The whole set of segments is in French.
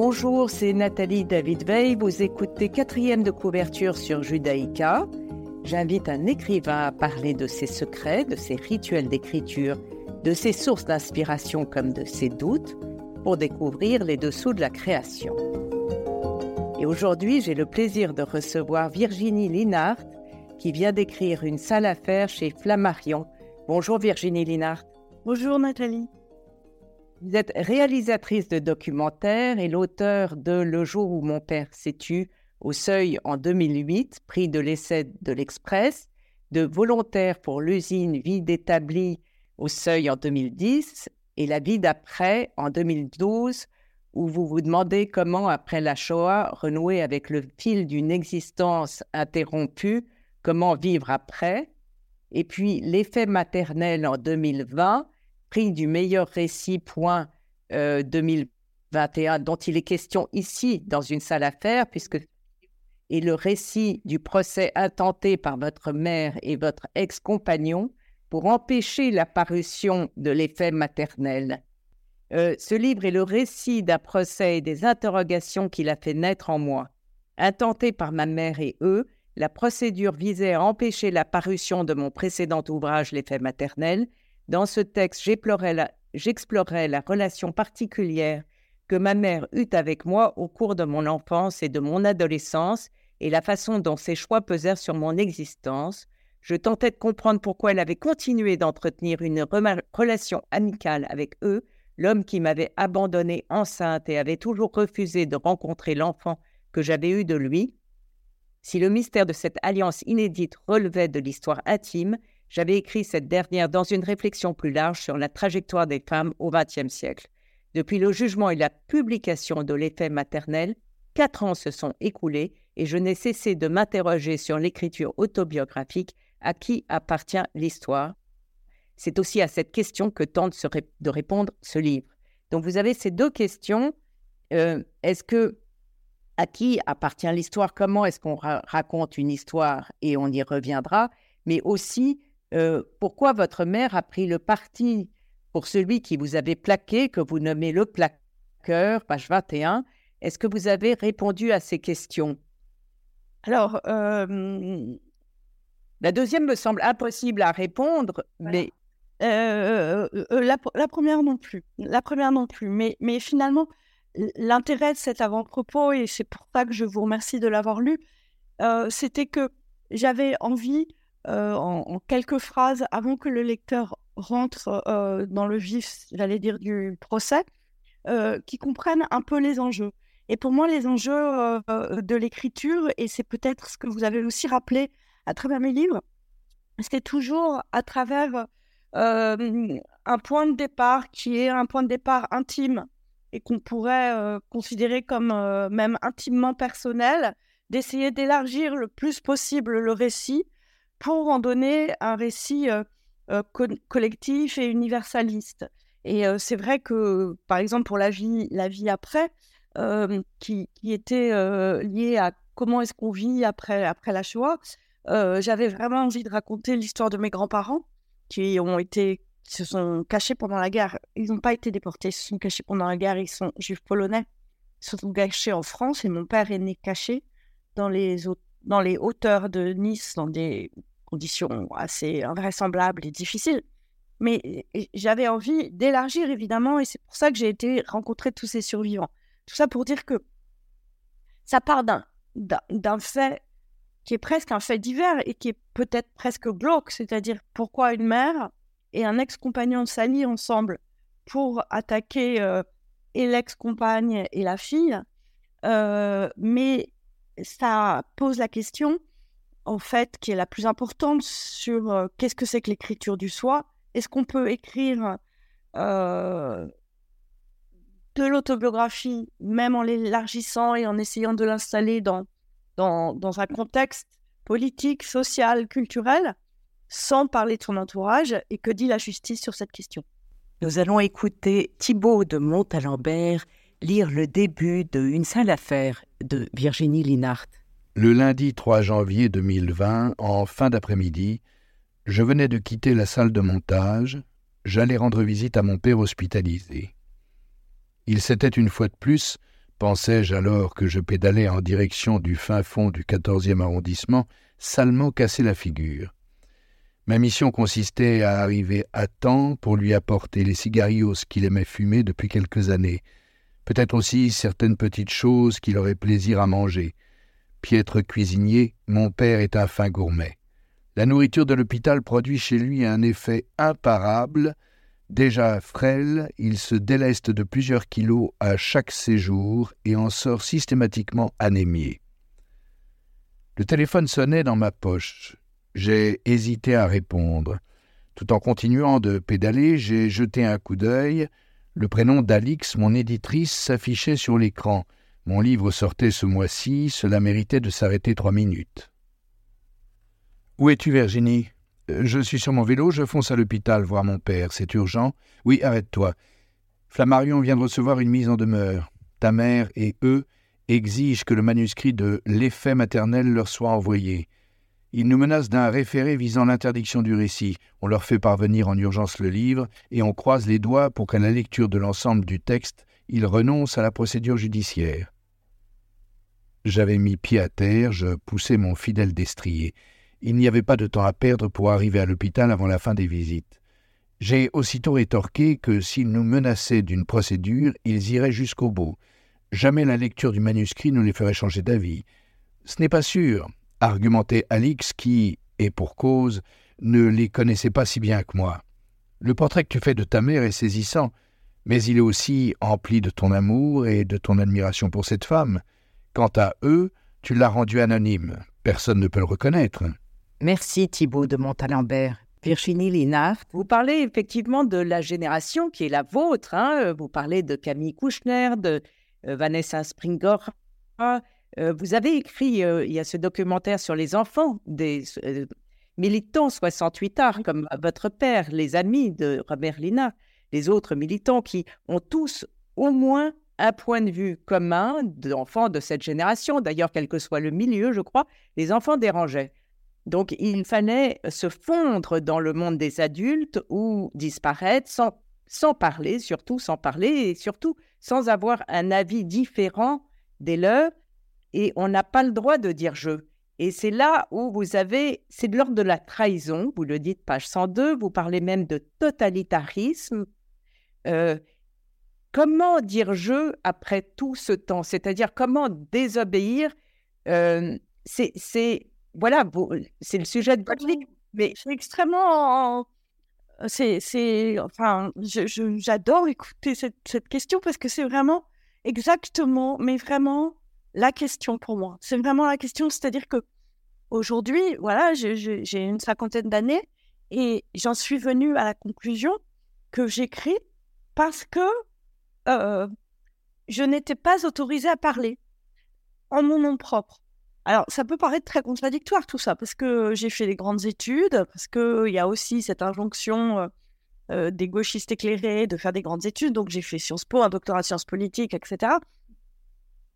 Bonjour, c'est Nathalie David Veil. Vous écoutez quatrième de couverture sur Judaïka. J'invite un écrivain à parler de ses secrets, de ses rituels d'écriture, de ses sources d'inspiration comme de ses doutes, pour découvrir les dessous de la création. Et aujourd'hui, j'ai le plaisir de recevoir Virginie Linhart, qui vient d'écrire une salle à faire chez Flammarion. Bonjour Virginie Linhart. Bonjour Nathalie. Vous êtes réalisatrice de documentaires et l'auteur de Le jour où mon père s'est tu au seuil en 2008, prix de l'essai de l'Express, de volontaire pour l'usine Vie d'établi au seuil en 2010 et La vie d'après en 2012, où vous vous demandez comment, après la Shoah, renouer avec le fil d'une existence interrompue, comment vivre après. Et puis L'effet maternel en 2020, prix du meilleur récit point 2021, euh, dont il est question ici dans une salle à faire, puisque et le récit du procès intenté par votre mère et votre ex-compagnon pour empêcher la parution de l'effet maternel. Euh, ce livre est le récit d'un procès et des interrogations qu'il a fait naître en moi. Intenté par ma mère et eux, la procédure visait à empêcher la parution de mon précédent ouvrage L'effet maternel. Dans ce texte, j'explorais la relation particulière que ma mère eut avec moi au cours de mon enfance et de mon adolescence et la façon dont ses choix pesèrent sur mon existence, je tentais de comprendre pourquoi elle avait continué d'entretenir une relation amicale avec eux, l'homme qui m'avait abandonnée enceinte et avait toujours refusé de rencontrer l'enfant que j'avais eu de lui. Si le mystère de cette alliance inédite relevait de l'histoire intime, j'avais écrit cette dernière dans une réflexion plus large sur la trajectoire des femmes au XXe siècle. Depuis le jugement et la publication de l'effet maternel, quatre ans se sont écoulés et je n'ai cessé de m'interroger sur l'écriture autobiographique à qui appartient l'histoire. C'est aussi à cette question que tente de répondre ce livre. Donc vous avez ces deux questions. Euh, est-ce que à qui appartient l'histoire? Comment est-ce qu'on raconte une histoire Et on y reviendra? Mais aussi, euh, pourquoi votre mère a pris le parti pour celui qui vous avait plaqué, que vous nommez le plaqueur, page 21 Est-ce que vous avez répondu à ces questions? Alors, euh, la deuxième me semble impossible à répondre, mais euh, euh, la, première non plus. La première non plus. Mais, mais finalement, l'intérêt de cet avant-propos, et c'est pour ça que je vous remercie de l'avoir lu, c'était que j'avais envie, en, quelques phrases, avant que le lecteur rentre dans le vif, j'allais dire, du procès, qu'il comprenne un peu les enjeux. Et pour moi, les enjeux de l'écriture, et c'est peut-être ce que vous avez aussi rappelé à travers mes livres, c'était toujours à travers un point de départ qui est un point de départ intime et qu'on pourrait considérer comme même intimement personnel, d'essayer d'élargir le plus possible le récit pour en donner un récit collectif et universaliste. Et c'est vrai que, par exemple, pour la vie, la vie après, qui, était lié à comment est-ce qu'on vit après, après la Shoah. J'avais vraiment envie de raconter l'histoire de mes grands-parents qui ont été se sont cachés pendant la guerre. Ils n'ont pas été déportés, ils se sont cachés pendant la guerre. Ils sont juifs polonais. Ils se sont cachés en France et mon père est né caché dans les, dans les hauteurs de Nice, dans des conditions assez invraisemblables et difficiles. Mais j'avais envie d'élargir évidemment et c'est pour ça que j'ai été rencontrer tous ces survivants. Tout ça pour dire que ça part d'un fait qui est presque un fait divers et qui est peut-être presque glauque, c'est-à-dire pourquoi une mère et un ex-compagnon s'allient ensemble pour attaquer euh, et l'ex-compagne et la fille, euh, mais ça pose la question, en fait, qui est la plus importante sur euh, qu'est-ce que c'est que l'écriture du soi. Est-ce qu'on peut écrire de l'autobiographie, même en l'élargissant et en essayant de l'installer dans, dans, un contexte politique, social, culturel, sans parler de son entourage. Et que dit la justice sur cette question? Nous allons écouter Thibault de Montalembert lire le début de Une seule affaire de Virginie Linhart. Le lundi 3 janvier 2020, en fin d'après-midi, je venais de quitter la salle de montage. J'allais rendre visite à mon père hospitalisé. Il s'était une fois de plus pensais-je alors que je pédalais en direction du fin fond du quatorzième arrondissement, salement cassé la figure. Ma mission consistait à arriver à temps pour lui apporter les cigarios qu'il aimait fumer depuis quelques années, peut-être aussi certaines petites choses qu'il aurait plaisir à manger. Piètre cuisinier, mon père est un fin gourmet. La nourriture de l'hôpital produit chez lui un effet imparable. Déjà frêle, il se déleste de plusieurs kilos à chaque séjour et en sort systématiquement anémié. Le téléphone sonnait dans ma poche. J'ai hésité à répondre. Tout en continuant de pédaler, j'ai jeté un coup d'œil. Le prénom d'Alix, mon éditrice, s'affichait sur l'écran. Mon livre sortait ce mois-ci, cela méritait de s'arrêter trois minutes. Où es-tu, Virginie? Je suis sur mon vélo, je fonce à l'hôpital voir mon père. C'est urgent Oui, arrête-toi. Flammarion vient de recevoir une mise en demeure. Ta mère et eux exigent que le manuscrit de L'effet maternel leur soit envoyé. Ils nous menacent d'un référé visant l'interdiction du récit. On leur fait parvenir en urgence le livre et on croise les doigts pour qu'à la lecture de l'ensemble du texte, ils renoncent à la procédure judiciaire. J'avais mis pied à terre, je poussais mon fidèle destrier. Il n'y avait pas de temps à perdre pour arriver à l'hôpital avant la fin des visites. J'ai aussitôt rétorqué que s'ils nous menaçaient d'une procédure, ils iraient jusqu'au bout. Jamais la lecture du manuscrit ne les ferait changer d'avis. Ce n'est pas sûr, argumentait Alix qui, et pour cause, ne les connaissait pas si bien que moi. Le portrait que tu fais de ta mère est saisissant, mais il est aussi empli de ton amour et de ton admiration pour cette femme. Quant à eux, tu l'as rendu anonyme. Personne ne peut le reconnaître. Merci Thibault de Montalembert. Virginie Linard, vous parlez effectivement de la génération qui est la vôtre. Hein. Vous parlez de Camille Kouchner, de euh, Vanessa Springer. Euh, vous avez écrit, euh, il y a ce documentaire sur les enfants des militants 68 arts, comme votre père, les amis de Robert Lina, les autres militants qui ont tous au moins un point de vue commun d'enfants de cette génération. D'ailleurs, quel que soit le milieu, je crois, les enfants dérangeaient. Donc, il fallait se fondre dans le monde des adultes ou disparaître sans, sans parler, surtout sans parler, et surtout sans avoir un avis différent des leurs, et on n'a pas le droit de dire je. Et c'est là où vous avez, c'est de l'ordre de la trahison, vous le dites, page 102, vous parlez même de totalitarisme. Euh, comment dire je après tout ce temps? C'est-à-dire comment désobéir euh, C'est voilà, c'est le sujet de votre livre. Mais c'est extrêmement c'est, enfin, j'adore écouter cette, cette, question parce que c'est vraiment exactement, mais vraiment la question pour moi. C'est vraiment la question, c'est-à-dire que aujourd'hui, voilà, j'ai une cinquantaine d'années et j'en suis venue à la conclusion que j'écris parce que euh, je n'étais pas autorisée à parler en mon nom propre. Alors, ça peut paraître très contradictoire tout ça, parce que j'ai fait des grandes études, parce qu'il y a aussi cette injonction euh, euh, des gauchistes éclairés de faire des grandes études. Donc, j'ai fait Sciences Po, un doctorat de sciences politiques, etc.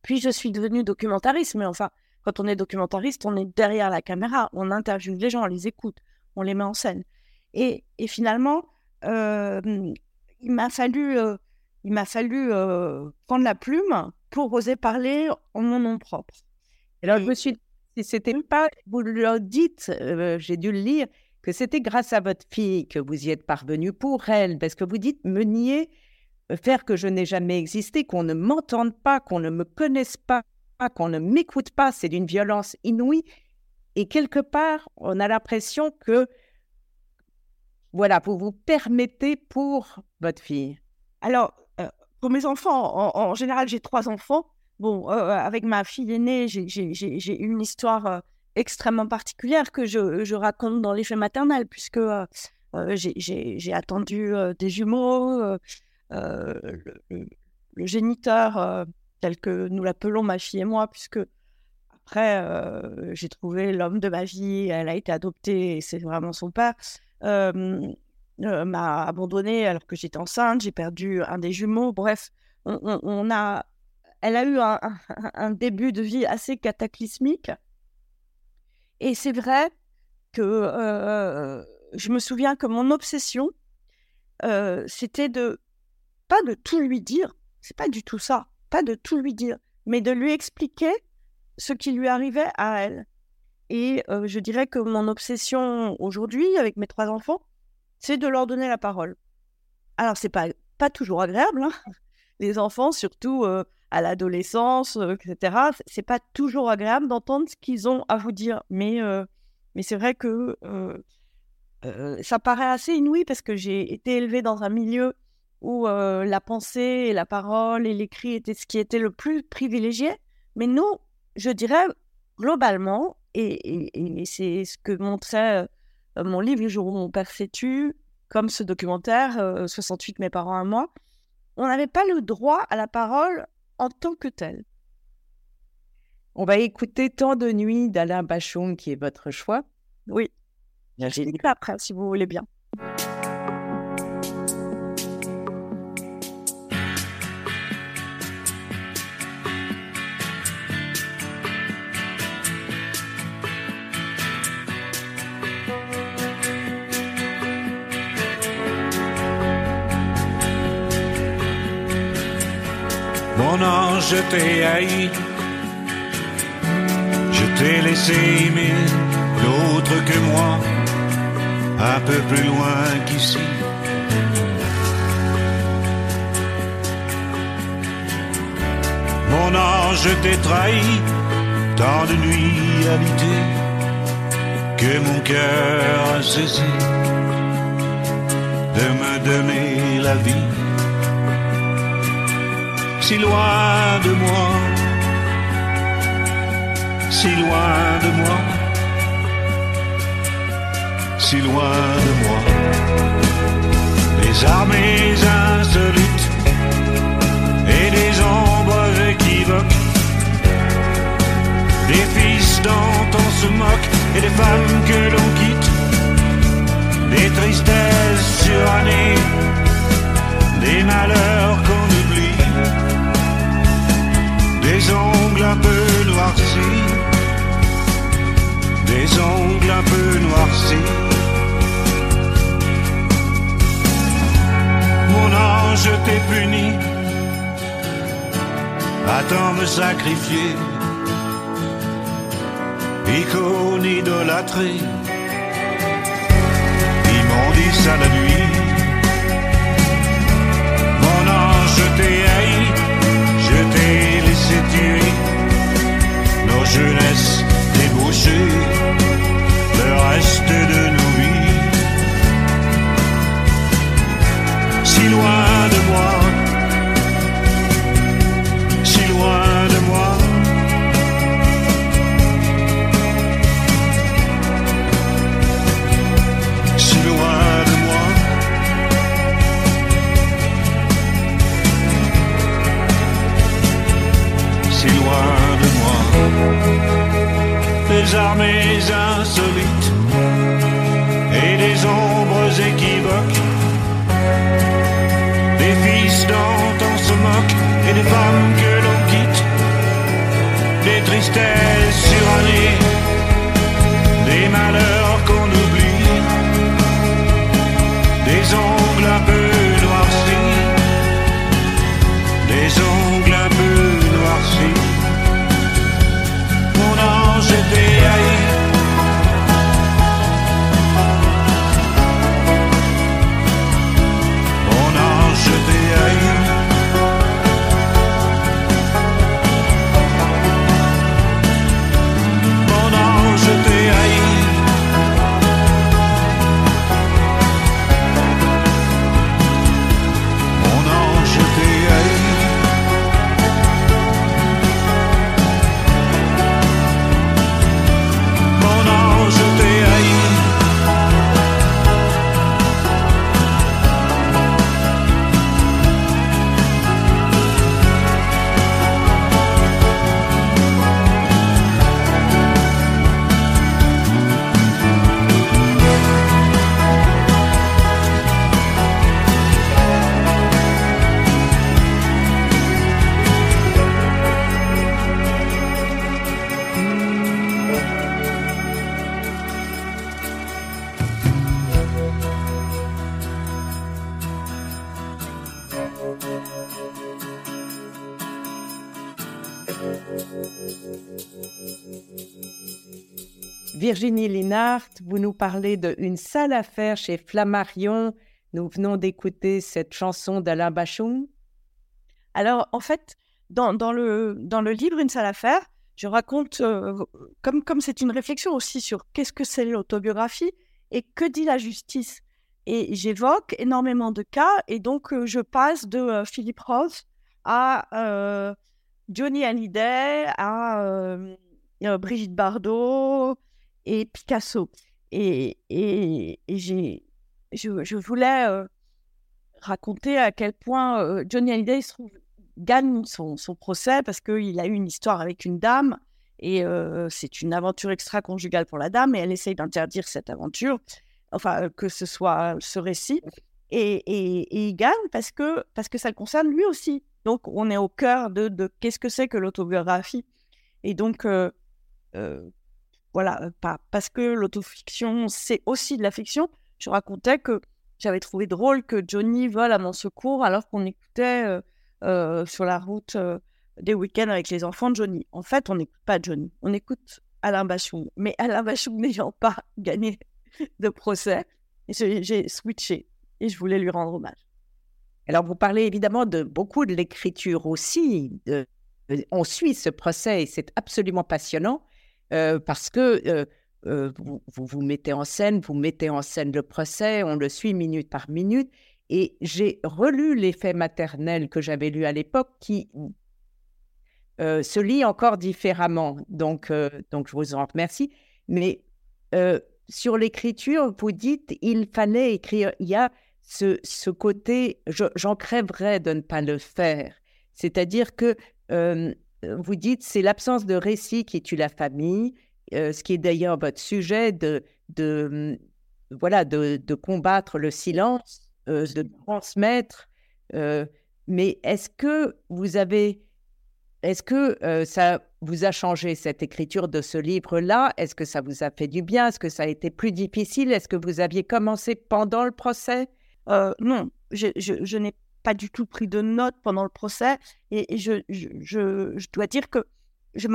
Puis, je suis devenue documentariste. Mais enfin, quand on est documentariste, on est derrière la caméra, on interviewe les gens, on les écoute, on les met en scène. Et, finalement, il m'a fallu, il m'a fallu prendre la plume pour oser parler en mon nom propre. Alors, je me suis dit, c'était pas, vous le dites, euh, j'ai dû le lire, que c'était grâce à votre fille que vous y êtes parvenu pour elle, parce que vous dites me nier, faire que je n'ai jamais existé, qu'on ne m'entende pas, qu'on ne me connaisse pas, qu'on ne m'écoute pas, c'est d'une violence inouïe. Et quelque part, on a l'impression que, voilà, vous vous permettez pour votre fille. Alors, pour mes enfants, en général, j'ai trois enfants. Bon, euh, euh, avec ma fille aînée, j'ai une histoire euh, extrêmement particulière que je, raconte dans l'effet maternel, puisque j'ai attendu des jumeaux, le, géniteur, tel que nous l'appelons ma fille et moi, puisque après, j'ai trouvé l'homme de ma vie, elle a été adoptée c'est vraiment son père, m'a abandonnée alors que j'étais enceinte, j'ai perdu un des jumeaux, bref, on a elle a eu un, début de vie assez cataclysmique. Et c'est vrai que euh, je me souviens que mon obsession, euh, c'était de pas de tout lui dire, c'est pas du tout ça, pas de tout lui dire, mais de lui expliquer ce qui lui arrivait à elle. Et euh, je dirais que mon obsession aujourd'hui avec mes trois enfants, c'est de leur donner la parole. Alors, c'est pas, pas toujours agréable. Hein. Les enfants, surtout euh, à l'adolescence, euh, etc., c'est pas toujours agréable d'entendre ce qu'ils ont à vous dire. Mais, mais c'est vrai que ça paraît assez inouï parce que j'ai été élevée dans un milieu où la pensée et la parole et l'écrit étaient ce qui était le plus privilégié. Mais nous, je dirais, globalement, et, c'est ce que montrait mon livre Le jour où mon père s'est tué, comme ce documentaire, 68 mes parents à moi, on n'avait pas le droit à la parole en tant que tel. On va écouter Tant de nuits d'Alain Bachon, qui est votre choix. Oui. J'ai dit après, si vous voulez bien. Mon ange, je t'ai haï. Je t'ai laissé aimer l'autre que moi, un peu plus loin qu'ici. Mon ange, je t'ai trahi, tant de nuits habitées, que mon cœur a cessé de me donner la vie si loin de moi, si loin de moi, si loin de moi. Les armées insolites et des ombres équivoques, des fils dont on se moque et des femmes que l'on quitte, des tristesses surannées, des malheurs qu'on des ongles un peu noircis, des ongles un peu noircis. Mon ange, t'es puni, attends me sacrifier, icône idolâtrée, immondice à la nuit. Mon ange, t'es haï, nos jeunesses débouchées, le reste de nos Virginie Linhart, vous nous parlez de Une sale affaire chez Flammarion. Nous venons d'écouter cette chanson d'Alain Bachung. Alors, en fait, dans, le, dans le livre Une sale affaire, je raconte, euh, comme comme c'est une réflexion aussi sur qu'est-ce que c'est l'autobiographie et que dit la justice. Et j'évoque énormément de cas, et donc euh, je passe de euh, Philippe Roth à Johnny Hallyday, à Brigitte Bardot et Picasso. Et, et, j'ai, je, voulais raconter à quel point Johnny Hallyday gagne son, procès parce qu'il a eu une histoire avec une dame et c'est une aventure extra-conjugale pour la dame et elle essaye d'interdire cette aventure, enfin que ce soit ce récit. Et, il gagne parce que, parce que ça le concerne lui aussi. Donc on est au cœur de, de qu'est-ce que c'est que l'autobiographie. Et donc, voilà, parce que l'autofiction, c'est aussi de la fiction, je racontais que j'avais trouvé drôle que Johnny vole à mon secours alors qu'on écoutait sur la route des week-ends avec les enfants de Johnny. En fait, on n'écoute pas Johnny, on écoute Alain Bachung. Mais Alain Bachung n'ayant pas gagné de procès, j'ai switché et je voulais lui rendre hommage. Alors, vous parlez évidemment de beaucoup de l'écriture aussi. on suit ce procès et c'est absolument passionnant euh, parce que vous, vous, vous mettez en scène, vous mettez en scène le procès, on le suit minute par minute. Et j'ai relu l'effet maternel que j'avais lu à l'époque qui euh, se lit encore différemment. Donc, euh, donc, je vous en remercie. Mais euh, sur l'écriture, vous dites il fallait écrire. Il y a ce côté, j'en crèverais de ne pas le faire. C'est-à-dire que vous dites c'est l'absence de récit qui tue la famille, ce qui est d'ailleurs votre sujet de, de voilà de, de combattre le silence euh, de transmettre. Euh, mais est-ce que vous avez, est-ce que euh, ça vous a changé cette écriture de ce livre-là? Est-ce que ça vous a fait du bien? Est-ce que ça a été plus difficile? Est-ce que vous aviez commencé pendant le procès? Non, je, je, n'ai pas du tout pris de notes pendant le procès et, je, je, dois dire que je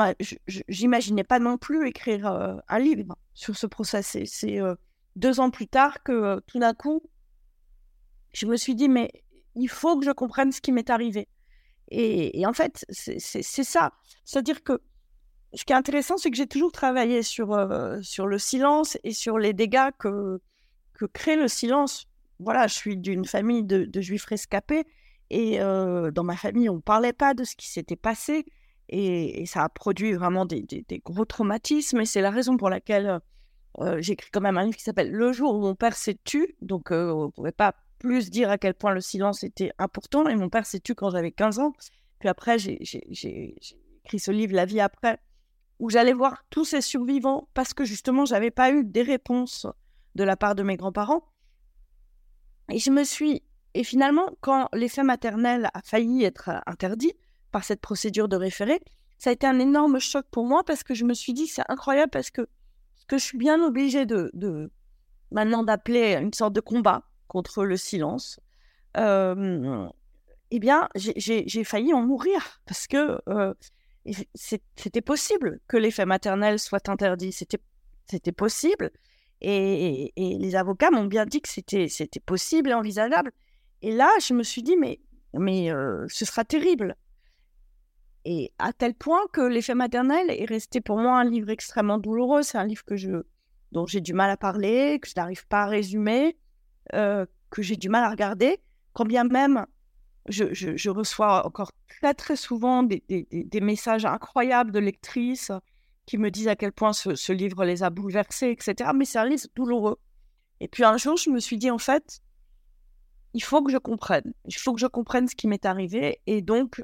n'imaginais pas non plus écrire un livre sur ce procès. C'est deux ans plus tard que tout d'un coup, je me suis dit, mais il faut que je comprenne ce qui m'est arrivé. Et, en fait, c'est ça. C'est-à-dire que ce qui est intéressant, c'est que j'ai toujours travaillé sur, euh, sur le silence et sur les dégâts que, que crée le silence. Voilà, je suis d'une famille de, juifs rescapés et dans ma famille, on ne parlait pas de ce qui s'était passé et, ça a produit vraiment des, gros traumatismes et c'est la raison pour laquelle euh, j'écris quand même un livre qui s'appelle Le jour où mon père s'est tu. Donc, on ne pouvait pas plus dire à quel point le silence était important. Et mon père s'est tué quand j'avais 15 ans. Puis après, j'ai écrit ce livre, La vie après, où j'allais voir tous ces survivants parce que justement, j'avais pas eu des réponses de la part de mes grands-parents. Et je me suis. Et finalement, quand l'effet maternel a failli être interdit par cette procédure de référé, ça a été un énorme choc pour moi parce que je me suis dit c'est incroyable parce que ce que je suis bien obligée de, de maintenant d'appeler une sorte de combat contre le silence, eh bien, j'ai failli en mourir parce que c'était possible que l'effet maternel soit interdit. C'était possible. Et, les avocats m'ont bien dit que c'était possible et envisageable. Et là, je me suis dit, mais, mais ce sera terrible. Et à tel point que l'effet maternel est resté pour moi un livre extrêmement douloureux. C'est un livre que je, dont j'ai du mal à parler, que je n'arrive pas à résumer. Euh, que j'ai du mal à regarder, quand bien même je, reçois encore très très souvent des, messages incroyables de lectrices qui me disent à quel point ce, livre les a bouleversées, etc. Mais c'est un livre douloureux. Et puis un jour, je me suis dit, en fait, il faut que je comprenne. Il faut que je comprenne ce qui m'est arrivé. Et donc,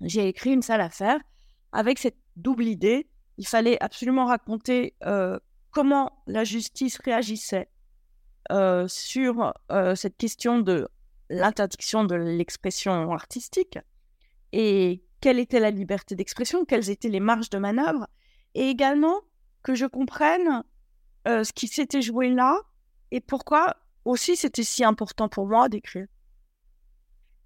j'ai écrit une sale affaire avec cette double idée. Il fallait absolument raconter euh, comment la justice réagissait euh, sur euh, cette question de l'interdiction de l'expression artistique et quelle était la liberté d'expression, quelles étaient les marges de manœuvre, et également que je comprenne euh, ce qui s'était joué là et pourquoi aussi c'était si important pour moi d'écrire.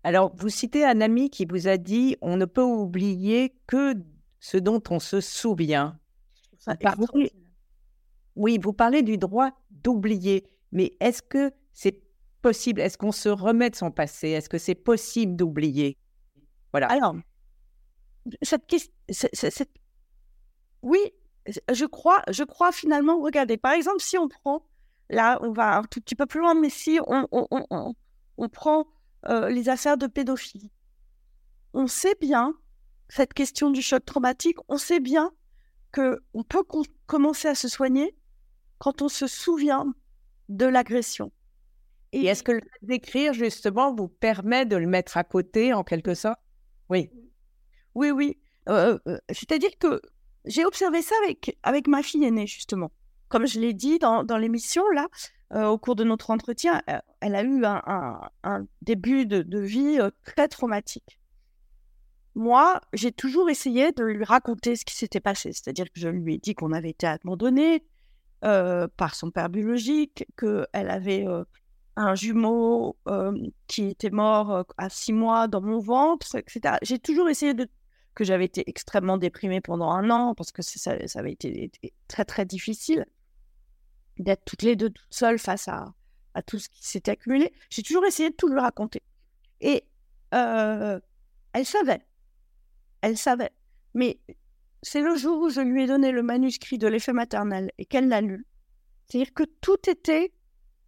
Alors, vous citez un ami qui vous a dit on ne peut oublier que ce dont on se souvient. oui, vous parlez du droit d'oublier, mais est-ce que c'est possible? Est-ce qu'on se remet de son passé? Est-ce que c'est possible d'oublier? Voilà. Alors, cette question, oui, je crois, je crois finalement, regardez, par exemple, si on prend, là, on va un tout petit peu plus loin, mais si on, on, prend euh, les affaires de pédophilie, on sait bien, cette question du choc traumatique, on sait bien qu'on peut commencer à se soigner quand on se souvient de l'agression. Et est-ce que le fait d'écrire, justement, vous permet de le mettre à côté, en quelque sorte? Oui. Oui, oui. Euh, euh, c'est-à-dire que j'ai observé ça avec, avec ma fille aînée, justement. Comme je l'ai dit dans, dans l'émission, là, euh, au cours de notre entretien, elle a eu un, début de, vie très traumatique. Moi, j'ai toujours essayé de lui raconter ce qui s'était passé. C'est-à-dire que je lui ai dit qu'on avait été abandonné par son père biologique, qu'elle avait un jumeau qui était mort à six mois dans mon ventre, etc. J'ai toujours essayé de que j'avais été extrêmement déprimée pendant un an parce que ça, avait été, très très difficile d'être toutes les deux toutes seules face à, à tout ce qui s'était accumulé. J'ai toujours essayé de tout lui raconter. Et euh, elle savait. Elle savait. Mais c'est le jour où je lui ai donné le manuscrit de l'effet maternel et qu'elle l'a lu. C'est-à-dire que tout était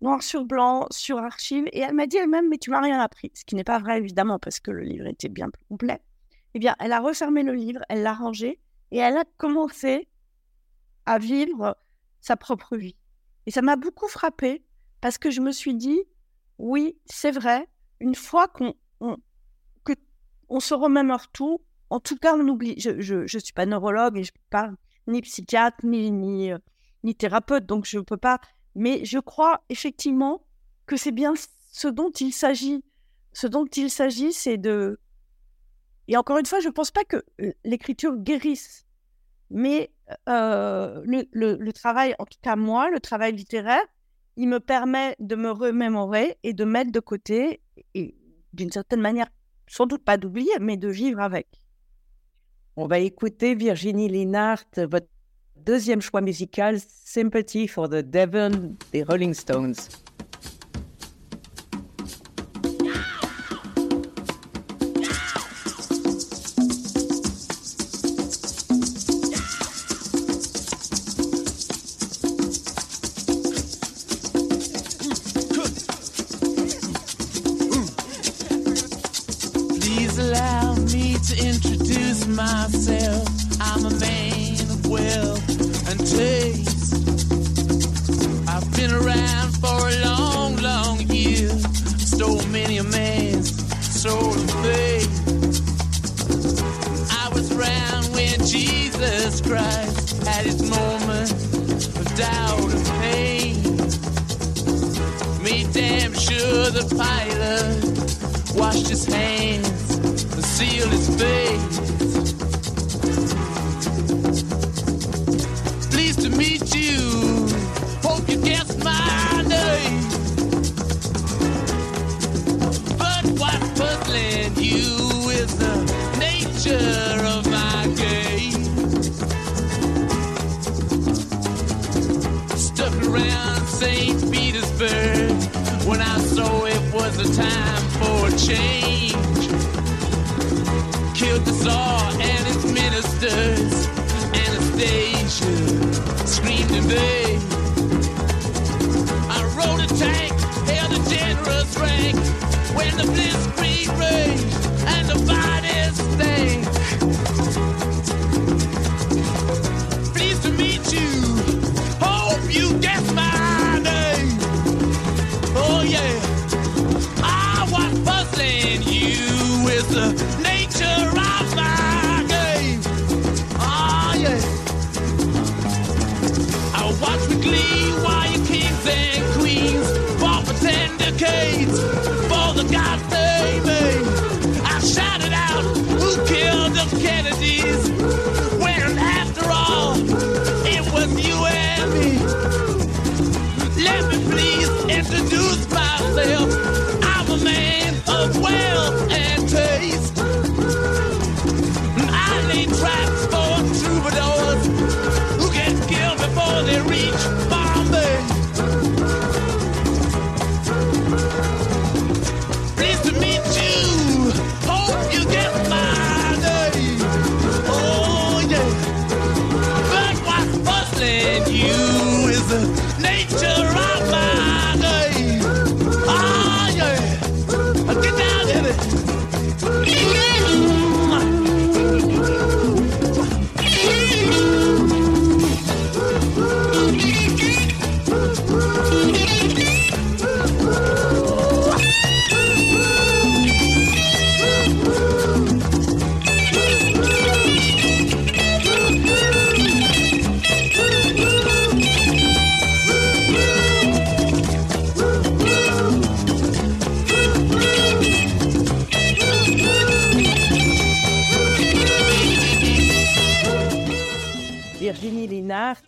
noir sur blanc, sur archive. Et elle m'a dit elle-même, mais tu m'as rien appris. Ce qui n'est pas vrai, évidemment, parce que le livre était bien plus complet eh bien, elle a refermé le livre, elle l'a rangé et elle a commencé à vivre sa propre vie. Et ça m'a beaucoup frappé parce que je me suis dit, oui, c'est vrai, une fois qu'on que on se remémore tout, en tout cas, on oublie. Je ne suis pas neurologue et je ne pas ni psychiatre, ni, ni, euh, ni thérapeute, donc je ne peux pas. Mais je crois effectivement que c'est bien ce dont il s'agit. Ce dont il s'agit, c'est de et encore une fois, je ne pense pas que l'écriture guérisse, mais euh, le, travail, en tout cas moi, le travail littéraire, il me permet de me remémorer et de mettre de côté, et d'une certaine manière, sans doute pas d'oublier, mais de vivre avec. On va écouter Virginie Linhart, votre deuxième choix musical, Sympathy for the Devon des Rolling Stones. St. Petersburg when I saw it was a time for a change. Killed the Tsar and his ministers. Anastasia screamed in vain. I rode a tank, held a generous rank when the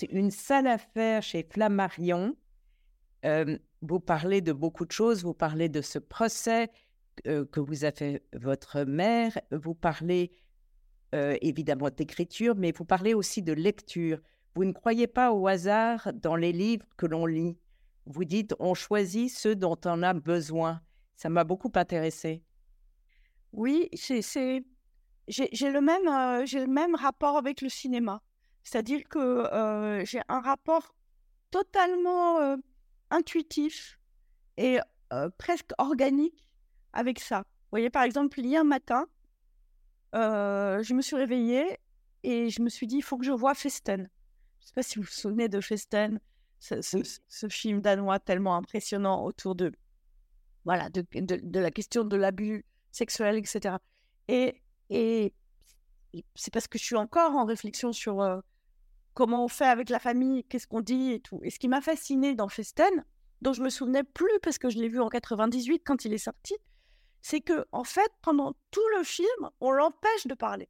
Une sale affaire chez Flammarion. Euh, vous parlez de beaucoup de choses, vous parlez de ce procès euh, que vous a fait votre mère, vous parlez euh, évidemment d'écriture, mais vous parlez aussi de lecture. Vous ne croyez pas au hasard dans les livres que l'on lit. Vous dites on choisit ceux dont on a besoin. Ça m'a beaucoup intéressé. Oui, c'est. J'ai, le même, j'ai le même rapport avec le cinéma. C'est-à-dire que euh, j'ai un rapport totalement euh, intuitif et euh, presque organique avec ça. Vous voyez, par exemple, hier matin, je me suis réveillée et je me suis dit, il faut que je voie Festen. Je ne sais pas si vous vous souvenez de Festen, ce, ce- ce film danois tellement impressionnant autour de, voilà, de, de- de la question de l'abus sexuel, etc. Et, et et c'est parce que je suis encore en réflexion sur euh, comment on fait avec la famille, qu'est-ce qu'on dit et tout. Et ce qui m'a fasciné dans Festen, dont je me souvenais plus parce que je l'ai vu en 98 quand il est sorti, c'est que en fait, pendant tout le film, on l'empêche de parler.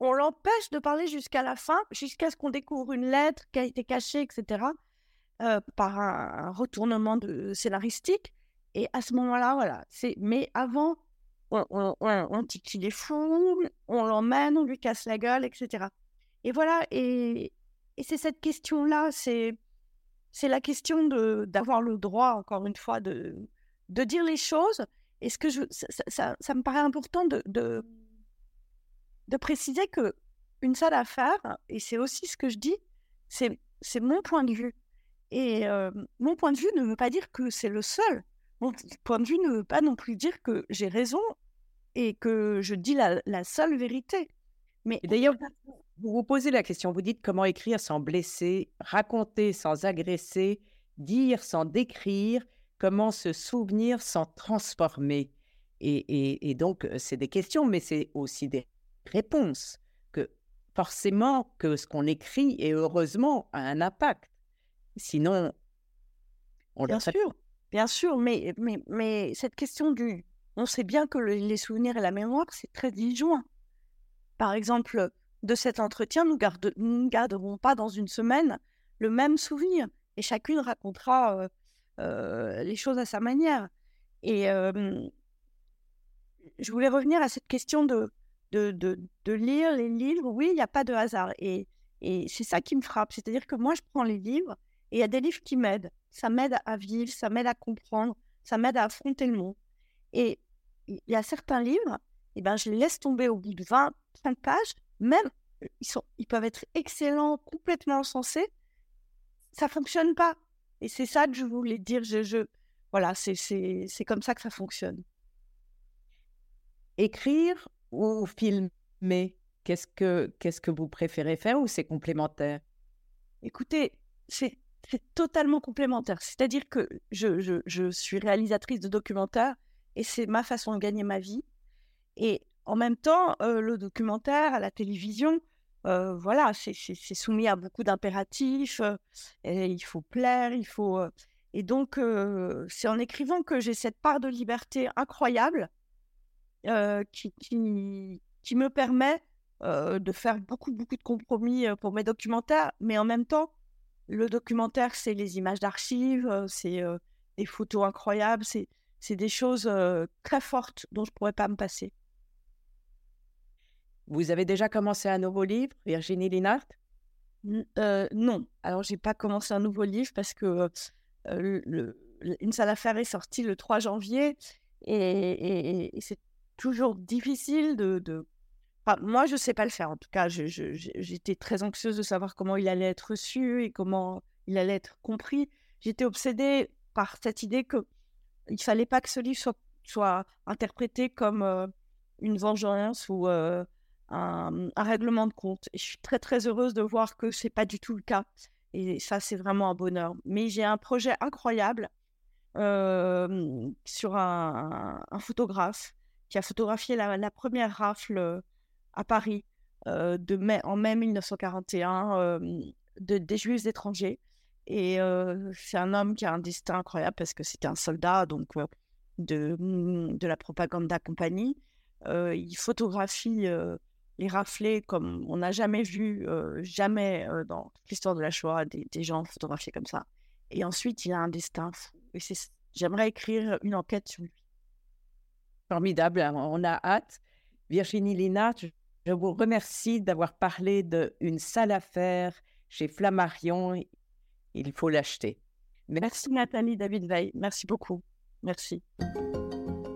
On l'empêche de parler jusqu'à la fin, jusqu'à ce qu'on découvre une lettre qui a été cachée, etc., euh, par un, retournement de scénaristique. Et à ce moment-là, voilà. C'est mais avant, on dit qu'il est fou, on l'emmène, on lui casse la gueule, etc. Et voilà. Et, c'est cette question-là, c'est la question de d'avoir le droit, encore une fois, de de dire les choses. Et ce que je, ça, ça- me paraît important de, de de préciser que une seule affaire, et c'est aussi ce que je dis, c'est c'est mon point de vue. Et euh, mon point de vue ne veut pas dire que c'est le seul. Mon point de vue ne veut pas non plus dire que j'ai raison et que je dis la, la seule vérité. Mais d'ailleurs, vous vous posez la question, vous dites comment écrire sans blesser, raconter sans agresser, dire sans décrire, comment se souvenir sans transformer. Et, et- et donc, euh, c'est des questions, mais c'est aussi des réponses. Que forcément, que ce qu'on écrit, et heureusement, a un impact. Sinon, on Bien sûr, bien sûr, mais, mais, mais cette question du... On sait bien que le- les souvenirs et la mémoire, c'est très disjoint. Par exemple, de cet entretien, nous ne garderons pas dans une semaine le même souvenir et chacune racontera euh, euh, les choses à sa manière. Et je voulais revenir à cette question de, de, de, de lire les livres. Oui, il n'y a pas de hasard. Et, et c'est ça qui me frappe. C'est-à-dire que moi, je prends les livres et il y a des livres qui m'aident. Ça m'aide à vivre, ça m'aide à comprendre, ça m'aide à affronter le monde. Et il y a certains livres, eh ben, je les laisse tomber au bout de 20, 30 pages. Même, ils, sont, ils peuvent être excellents, complètement sensés. Ça fonctionne pas. Et c'est ça que je voulais dire. Je, je, voilà, c'est comme ça que ça fonctionne. écrire ou filmer. Qu'est-ce que, qu'est-ce que vous préférez faire ou c'est complémentaire? Écoutez, c'est c'est totalement complémentaire. C'est-à-dire que je, je, je suis réalisatrice de documentaires et c'est ma façon de gagner ma vie. Et en même temps, euh, le documentaire à la télévision, euh, voilà, c'est soumis à beaucoup d'impératifs. euh, il faut plaire, il faut. et donc, c'est en écrivant que j'ai cette part de liberté incroyable qui, me permet de faire beaucoup, beaucoup de compromis pour mes documentaires, mais en même temps, le documentaire, c'est les images d'archives, c'est des photos incroyables, c'est des choses très fortes dont je ne pourrais pas me passer. Vous avez déjà commencé un nouveau livre, Virginie Linhart euh, non. Alors, j'ai pas commencé un nouveau livre parce que euh, Une salle à faire est sortie le 3 janvier et, c'est toujours difficile de. moi, je sais pas le faire. En tout cas, j'étais très anxieuse de savoir comment il allait être reçu et comment il allait être compris. J'étais obsédée par cette idée que il fallait pas que ce livre soit, interprété comme euh, une vengeance ou un, règlement de compte. Je suis très très heureuse de voir que c'est pas du tout le cas. Et ça, c'est vraiment un bonheur. Mais j'ai un projet incroyable euh, sur un, photographe qui a photographié la, première rafle à Paris euh, de mai, en mai 1941 euh, de, des Juifs étrangers. Et c'est un homme qui a un destin incroyable parce que c'était un soldat donc de, de la propaganda compagnie. Il photographie les raflés comme on n'a jamais vu, euh, jamais euh, dans l'histoire de la Shoah, des, des gens photographiés comme ça. Et ensuite, il a un destin fou. Et j'aimerais écrire une enquête sur lui. Formidable, hein, on a hâte. Virginie Linhart, je- vous remercie d'avoir parlé de une salle à faire chez Flammarion. Il faut l'acheter. Merci Nathalie David Veil. Merci beaucoup. Merci.